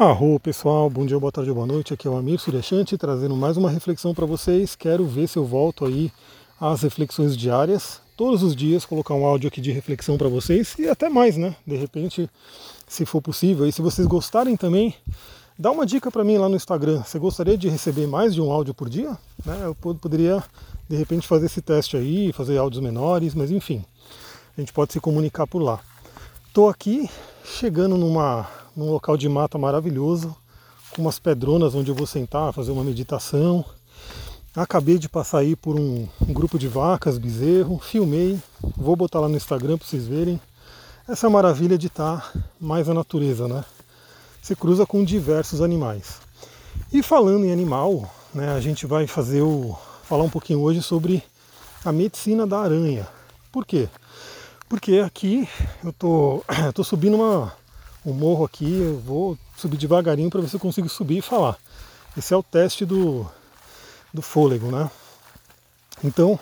Arro pessoal, bom dia, boa tarde, boa noite. Aqui é o Amir Suryashanti trazendo mais uma reflexão para vocês. Quero ver se eu volto aí às reflexões diárias, todos os dias colocar um áudio aqui de reflexão para vocês e até mais, né? De repente, se for possível. E se vocês gostarem também, dá uma dica para mim lá no Instagram. Você gostaria de receber mais de um áudio por dia? Né? Eu poderia de repente fazer esse teste aí, fazer áudios menores, mas enfim, a gente pode se comunicar por lá. Estou aqui chegando numa num local de mata maravilhoso, com umas pedronas onde eu vou sentar, fazer uma meditação. Acabei de passar aí por um, um grupo de vacas, bezerro, filmei, vou botar lá no Instagram para vocês verem. Essa maravilha de estar mais na natureza, né? Se cruza com diversos animais. E falando em animal, né, a gente vai fazer o falar um pouquinho hoje sobre a medicina da aranha. Por quê? Porque aqui eu tô, eu tô subindo uma, o morro aqui, eu vou subir devagarinho para ver se eu consigo subir e falar. Esse é o teste do, do fôlego, né? Então,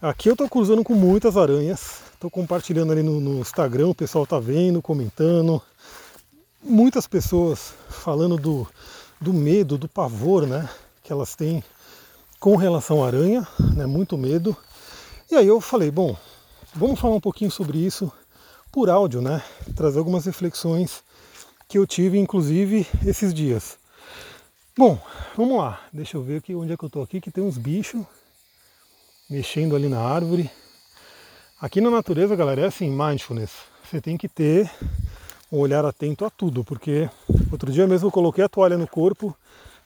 aqui eu estou cruzando com muitas aranhas, estou compartilhando ali no, no, Instagram, o pessoal está vendo, comentando. Muitas pessoas falando do, do medo, do pavor, né? Que elas têm com relação à aranha, né? Muito medo. E aí eu falei, bom, vamos falar um pouquinho sobre isso por áudio, né? Trazer algumas reflexões que eu tive, inclusive, esses dias. Bom, vamos lá. Deixa eu ver aqui onde é que eu estou aqui, que tem uns bichos mexendo ali na árvore. Aqui na natureza, galera, é assim, mindfulness. Você tem que ter um olhar atento a tudo, porque outro dia mesmo eu coloquei a toalha no corpo,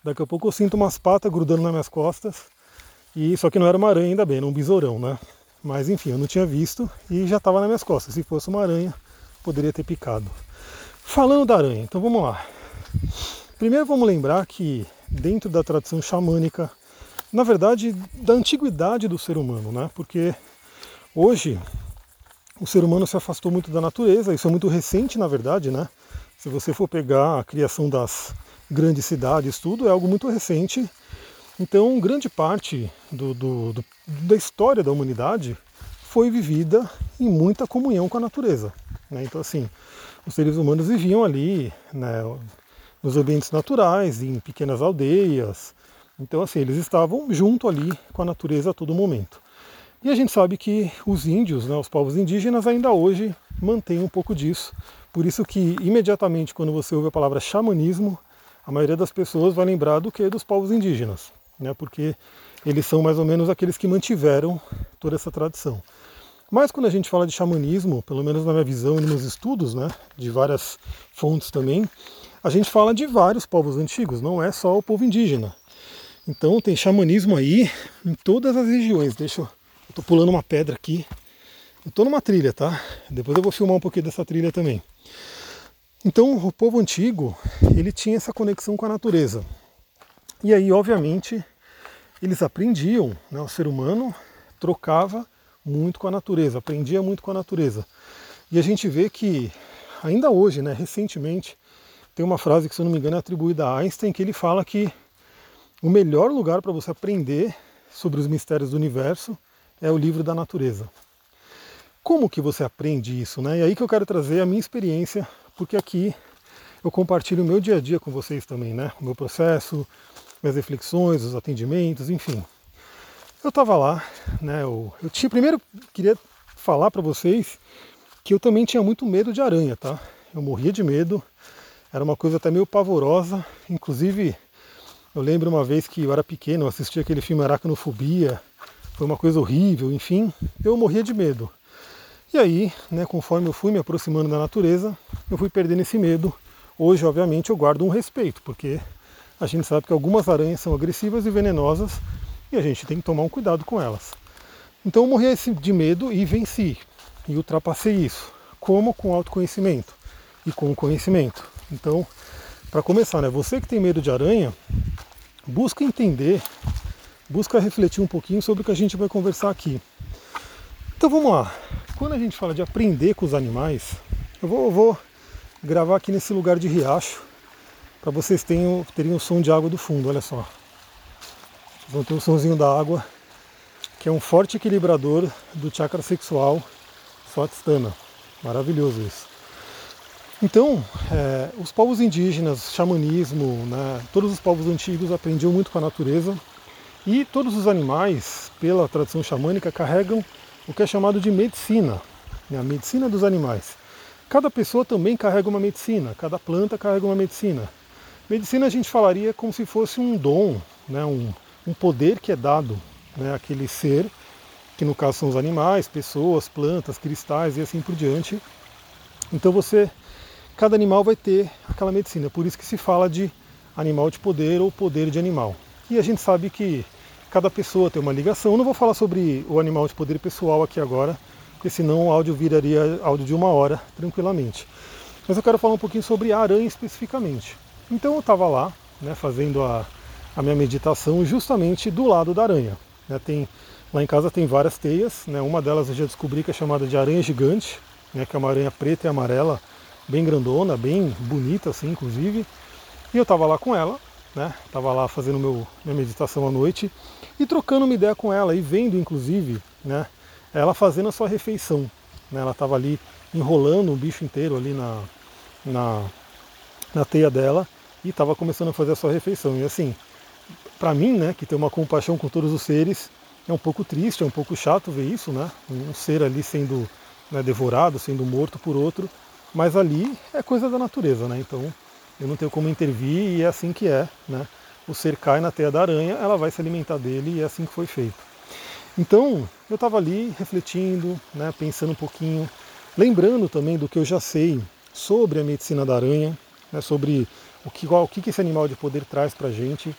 daqui a pouco eu sinto umas patas grudando nas minhas costas, e só que não era uma aranha ainda bem, era um besourão, né? Mas enfim, eu não tinha visto e já estava nas minhas costas. Se fosse uma aranha, poderia ter picado. Falando da aranha, então vamos lá. Primeiro vamos lembrar que dentro da tradição xamânica, na verdade, da antiguidade do ser humano, né? Porque hoje o ser humano se afastou muito da natureza, isso é muito recente, na verdade, né? Se você for pegar a criação das grandes cidades, tudo é algo muito recente então, grande parte do, do, do, da história da humanidade foi vivida em muita comunhão com a natureza. Né? Então, assim, os seres humanos viviam ali, né, nos ambientes naturais, em pequenas aldeias. Então, assim, eles estavam junto ali com a natureza a todo momento. E a gente sabe que os índios, né, os povos indígenas, ainda hoje mantêm um pouco disso. Por isso que, imediatamente, quando você ouve a palavra xamanismo, a maioria das pessoas vai lembrar do que dos povos indígenas né, porque eles são mais ou menos aqueles que mantiveram toda essa tradição. Mas quando a gente fala de xamanismo, pelo menos na minha visão e nos meus estudos, né, de várias fontes também, a gente fala de vários povos antigos, não é só o povo indígena. Então tem xamanismo aí em todas as regiões. Deixa eu. Tô pulando uma pedra aqui. Eu numa trilha, tá? Depois eu vou filmar um pouquinho dessa trilha também. Então o povo antigo, ele tinha essa conexão com a natureza. E aí, obviamente, eles aprendiam, né, o ser humano trocava muito com a natureza, aprendia muito com a natureza. E a gente vê que ainda hoje, né, recentemente, tem uma frase que, se eu não me engano, é atribuída a Einstein, que ele fala que o melhor lugar para você aprender sobre os mistérios do universo é o livro da natureza. Como que você aprende isso? Né? E aí que eu quero trazer a minha experiência, porque aqui eu compartilho o meu dia a dia com vocês também, né? O meu processo, minhas reflexões, os atendimentos, enfim. Eu estava lá, né? Eu, eu tinha primeiro queria falar para vocês que eu também tinha muito medo de aranha, tá? Eu morria de medo, era uma coisa até meio pavorosa. Inclusive, eu lembro uma vez que eu era pequeno, eu aquele filme Aracnofobia, foi uma coisa horrível, enfim, eu morria de medo. E aí, né, conforme eu fui me aproximando da natureza, eu fui perdendo esse medo. Hoje, obviamente, eu guardo um respeito, porque a gente sabe que algumas aranhas são agressivas e venenosas e a gente tem que tomar um cuidado com elas. Então eu morri de medo e venci. E ultrapassei isso. Como? Com autoconhecimento e com conhecimento. Então, para começar, né, você que tem medo de aranha, busca entender, busca refletir um pouquinho sobre o que a gente vai conversar aqui. Então vamos lá. Quando a gente fala de aprender com os animais, eu vou, eu vou gravar aqui nesse lugar de riacho para vocês tenham, terem o som de água do fundo, olha só. Vocês vão ter o somzinho da água, que é um forte equilibrador do chakra sexual Swatistana. Maravilhoso isso. Então, é, os povos indígenas, xamanismo, né, todos os povos antigos aprendiam muito com a natureza e todos os animais, pela tradição xamânica, carregam o que é chamado de medicina, né, a medicina dos animais. Cada pessoa também carrega uma medicina, cada planta carrega uma medicina. Medicina a gente falaria como se fosse um dom, né, um, um poder que é dado né, àquele ser, que no caso são os animais, pessoas, plantas, cristais e assim por diante. Então você cada animal vai ter aquela medicina. Por isso que se fala de animal de poder ou poder de animal. E a gente sabe que cada pessoa tem uma ligação. Eu não vou falar sobre o animal de poder pessoal aqui agora, porque senão o áudio viraria áudio de uma hora tranquilamente. Mas eu quero falar um pouquinho sobre a aranha especificamente. Então eu estava lá, né, fazendo a, a, minha meditação justamente do lado da aranha. Né, tem, lá em casa tem várias teias, né, uma delas eu já descobri que é chamada de aranha gigante, né, que é uma aranha preta e amarela, bem grandona, bem bonita assim, inclusive. E eu estava lá com ela, né? Tava lá fazendo meu, minha meditação à noite e trocando uma ideia com ela e vendo, inclusive, né? Ela fazendo a sua refeição. Né? Ela estava ali enrolando o bicho inteiro ali na, na, na teia dela e estava começando a fazer a sua refeição. E assim, para mim, né, que tem uma compaixão com todos os seres, é um pouco triste, é um pouco chato ver isso, né? Um ser ali sendo né, devorado, sendo morto por outro. Mas ali é coisa da natureza, né? Então eu não tenho como intervir e é assim que é, né? O ser cai na teia da aranha, ela vai se alimentar dele e é assim que foi feito. Então eu estava ali refletindo, né, pensando um pouquinho, lembrando também do que eu já sei sobre a medicina da aranha, né, sobre o que, o que esse animal de poder traz para a gente.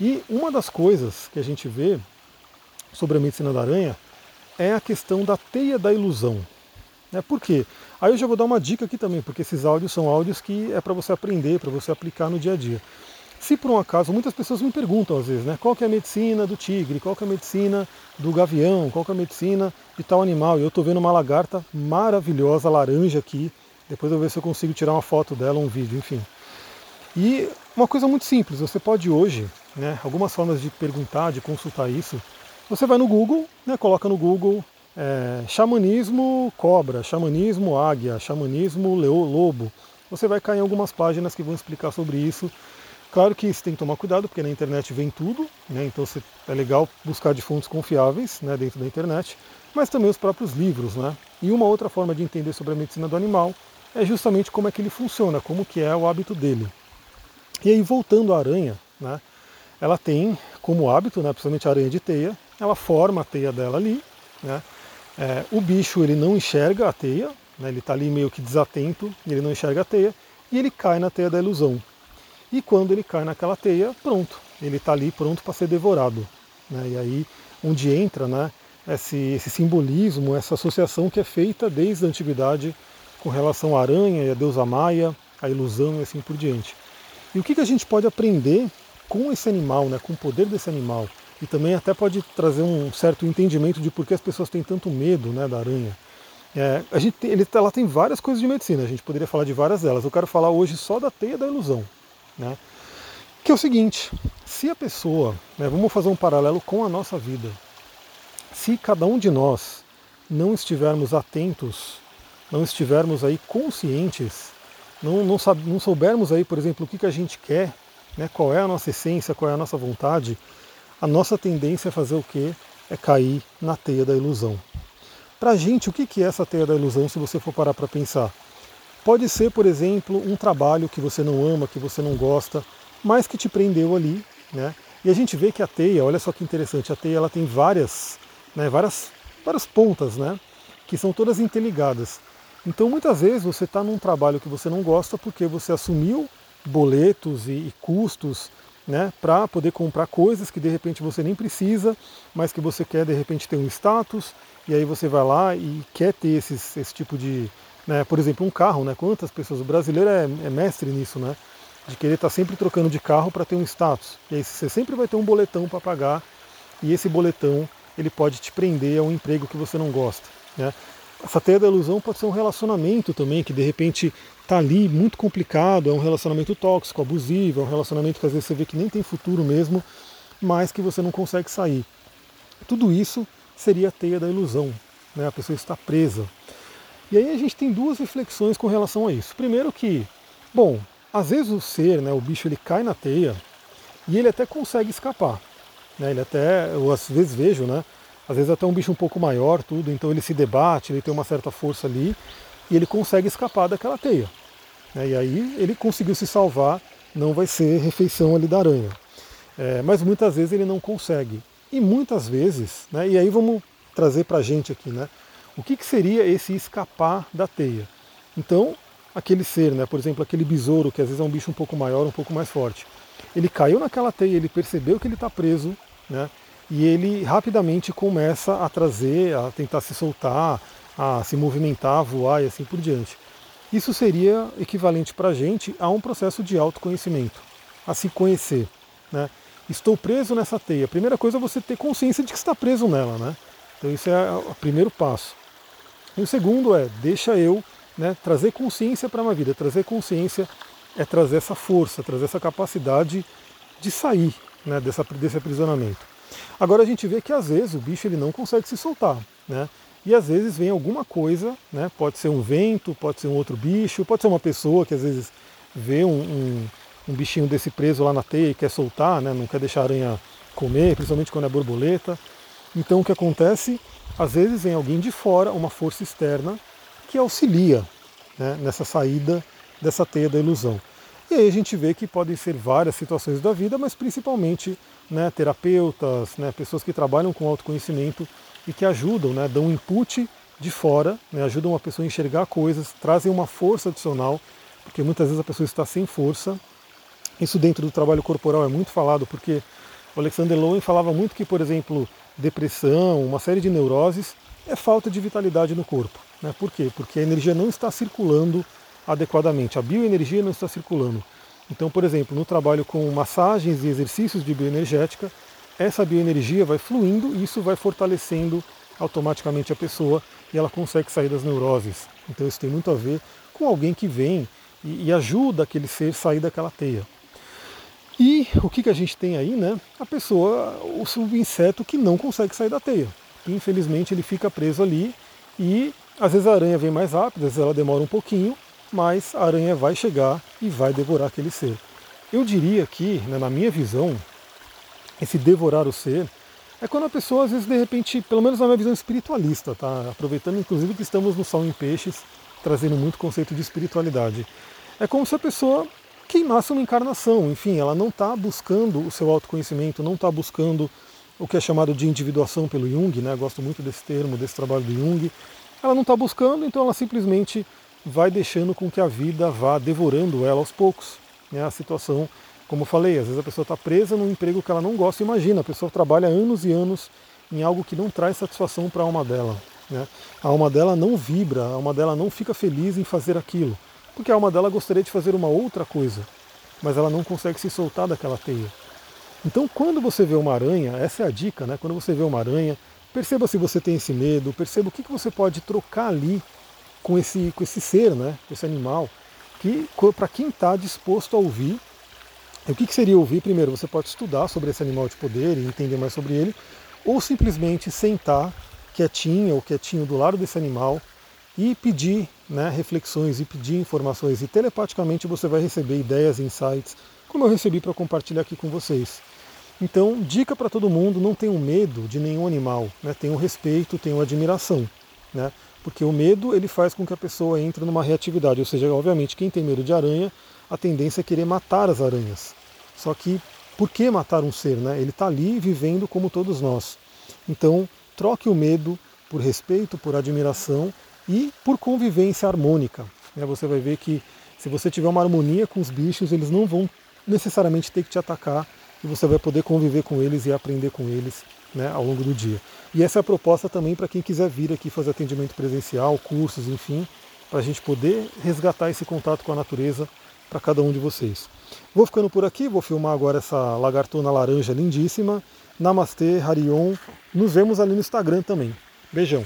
E uma das coisas que a gente vê sobre a medicina da aranha é a questão da teia da ilusão. Né? Por quê? Aí eu já vou dar uma dica aqui também, porque esses áudios são áudios que é para você aprender, para você aplicar no dia a dia. Se por um acaso, muitas pessoas me perguntam às vezes, né, qual que é a medicina do tigre, qual que é a medicina do gavião, qual que é a medicina de tal animal. E eu estou vendo uma lagarta maravilhosa, laranja aqui. Depois eu vou ver se eu consigo tirar uma foto dela, um vídeo, enfim. E uma coisa muito simples, você pode hoje, né, algumas formas de perguntar, de consultar isso, você vai no Google, né, coloca no Google é, xamanismo cobra, xamanismo águia, xamanismo lobo. Você vai cair em algumas páginas que vão explicar sobre isso. Claro que você tem que tomar cuidado, porque na internet vem tudo, né? então é legal buscar de fontes confiáveis né, dentro da internet, mas também os próprios livros. Né? E uma outra forma de entender sobre a medicina do animal é justamente como é que ele funciona, como que é o hábito dele. E aí, voltando à aranha, né, ela tem como hábito, né, principalmente a aranha de teia, ela forma a teia dela ali, né, é, o bicho ele não enxerga a teia, né, ele está ali meio que desatento, ele não enxerga a teia, e ele cai na teia da ilusão. E quando ele cai naquela teia, pronto, ele está ali pronto para ser devorado. Né, e aí onde entra né, esse, esse simbolismo, essa associação que é feita desde a antiguidade com relação à aranha e a deusa Maia, a ilusão e assim por diante. E o que, que a gente pode aprender com esse animal, né, com o poder desse animal? e também até pode trazer um certo entendimento de por que as pessoas têm tanto medo né, da aranha. É, a gente, ele, ela tem várias coisas de medicina, a gente poderia falar de várias delas. Eu quero falar hoje só da teia da ilusão. Né? Que é o seguinte, se a pessoa, né, vamos fazer um paralelo com a nossa vida, se cada um de nós não estivermos atentos, não estivermos aí conscientes, não, não, não soubermos aí, por exemplo, o que, que a gente quer, né, qual é a nossa essência, qual é a nossa vontade, a nossa tendência é fazer o quê? É cair na teia da ilusão. Para a gente, o que é essa teia da ilusão, se você for parar para pensar? Pode ser, por exemplo, um trabalho que você não ama, que você não gosta, mas que te prendeu ali, né? E a gente vê que a teia, olha só que interessante, a teia ela tem várias, né, várias, várias pontas, né? Que são todas interligadas. Então muitas vezes você está num trabalho que você não gosta porque você assumiu boletos e, e custos né, para poder comprar coisas que de repente você nem precisa, mas que você quer de repente ter um status, e aí você vai lá e quer ter esses, esse tipo de, né, por exemplo, um carro, né, quantas pessoas, o brasileiro é, é mestre nisso, né, de querer estar tá sempre trocando de carro para ter um status, e aí você sempre vai ter um boletão para pagar, e esse boletão ele pode te prender a um emprego que você não gosta. Né? Essa teia da ilusão pode ser um relacionamento também, que de repente está ali muito complicado, é um relacionamento tóxico, abusivo, é um relacionamento que às vezes você vê que nem tem futuro mesmo, mas que você não consegue sair. Tudo isso seria a teia da ilusão, né? a pessoa está presa. E aí a gente tem duas reflexões com relação a isso. Primeiro que, bom, às vezes o ser, né, o bicho, ele cai na teia e ele até consegue escapar. Né, ele até, eu às vezes vejo, né, às vezes até um bicho um pouco maior, tudo, então ele se debate, ele tem uma certa força ali e ele consegue escapar daquela teia. Né, e aí ele conseguiu se salvar, não vai ser refeição ali da aranha. É, mas muitas vezes ele não consegue. E muitas vezes, né, e aí vamos trazer para a gente aqui, né, o que, que seria esse escapar da teia? Então, aquele ser, né, por exemplo, aquele besouro, que às vezes é um bicho um pouco maior, um pouco mais forte, ele caiu naquela teia, ele percebeu que ele está preso, né, e ele rapidamente começa a trazer, a tentar se soltar, a se movimentar, a voar e assim por diante. Isso seria equivalente para a gente a um processo de autoconhecimento, a se conhecer. Né? Estou preso nessa teia. A primeira coisa é você ter consciência de que está preso nela. Né? Então isso é o primeiro passo. E o segundo é, deixa eu né, trazer consciência para a minha vida. Trazer consciência é trazer essa força, trazer essa capacidade de sair né, dessa, desse aprisionamento. Agora a gente vê que às vezes o bicho ele não consegue se soltar. Né? E às vezes vem alguma coisa, né, pode ser um vento, pode ser um outro bicho, pode ser uma pessoa que às vezes vê um, um, um bichinho desse preso lá na teia e quer soltar, né, não quer deixar a aranha comer, principalmente quando é borboleta. Então o que acontece? Às vezes vem alguém de fora, uma força externa, que auxilia né, nessa saída dessa teia da ilusão. E aí a gente vê que podem ser várias situações da vida, mas principalmente né, terapeutas, né, pessoas que trabalham com autoconhecimento e que ajudam, né, dão input de fora, né, ajudam a pessoa a enxergar coisas, trazem uma força adicional, porque muitas vezes a pessoa está sem força. Isso dentro do trabalho corporal é muito falado, porque o Alexander Lowen falava muito que, por exemplo, depressão, uma série de neuroses, é falta de vitalidade no corpo. Né? Por quê? Porque a energia não está circulando adequadamente, a bioenergia não está circulando. Então, por exemplo, no trabalho com massagens e exercícios de bioenergética, essa bioenergia vai fluindo e isso vai fortalecendo automaticamente a pessoa e ela consegue sair das neuroses. Então isso tem muito a ver com alguém que vem e, ajuda aquele ser sair daquela teia. E o que, que a gente tem aí, né? A pessoa, o subinseto que não consegue sair da teia. Infelizmente ele fica preso ali e às vezes a aranha vem mais rápido, às vezes ela demora um pouquinho, mas a aranha vai chegar e vai devorar aquele ser. Eu diria que, né, na minha visão, esse devorar o ser é quando a pessoa, às vezes, de repente, pelo menos na minha visão espiritualista, tá? Aproveitando inclusive que estamos no Sol em Peixes, trazendo muito conceito de espiritualidade. É como se a pessoa queimasse uma encarnação, enfim, ela não está buscando o seu autoconhecimento, não está buscando o que é chamado de individuação pelo Jung, né? Gosto muito desse termo, desse trabalho do Jung. Ela não está buscando, então ela simplesmente vai deixando com que a vida vá devorando ela aos poucos. Né? A situação, como eu falei, às vezes a pessoa está presa num emprego que ela não gosta. Imagina, a pessoa trabalha anos e anos em algo que não traz satisfação para a alma dela. Né? A alma dela não vibra, a alma dela não fica feliz em fazer aquilo, porque a alma dela gostaria de fazer uma outra coisa, mas ela não consegue se soltar daquela teia. Então, quando você vê uma aranha, essa é a dica, né? Quando você vê uma aranha, perceba se você tem esse medo, perceba o que, que você pode trocar ali com esse, com esse ser, né, esse animal, que para quem está disposto a ouvir, o que, que seria ouvir? Primeiro, você pode estudar sobre esse animal de poder e entender mais sobre ele, ou simplesmente sentar quietinho ou quietinho do lado desse animal e pedir né, reflexões e pedir informações. E telepaticamente você vai receber ideias, insights, como eu recebi para compartilhar aqui com vocês. Então, dica para todo mundo: não tenham medo de nenhum animal, né? tenham respeito, tenham admiração. Né? Porque o medo ele faz com que a pessoa entre numa reatividade, ou seja, obviamente quem tem medo de aranha, a tendência é querer matar as aranhas. Só que por que matar um ser? Né? Ele está ali vivendo como todos nós. Então troque o medo por respeito, por admiração e por convivência harmônica. Né? Você vai ver que se você tiver uma harmonia com os bichos, eles não vão necessariamente ter que te atacar e você vai poder conviver com eles e aprender com eles né, ao longo do dia. E essa é a proposta também para quem quiser vir aqui fazer atendimento presencial, cursos, enfim, para a gente poder resgatar esse contato com a natureza para cada um de vocês. Vou ficando por aqui, vou filmar agora essa lagartona laranja lindíssima. Namastê, Harion. Nos vemos ali no Instagram também. Beijão.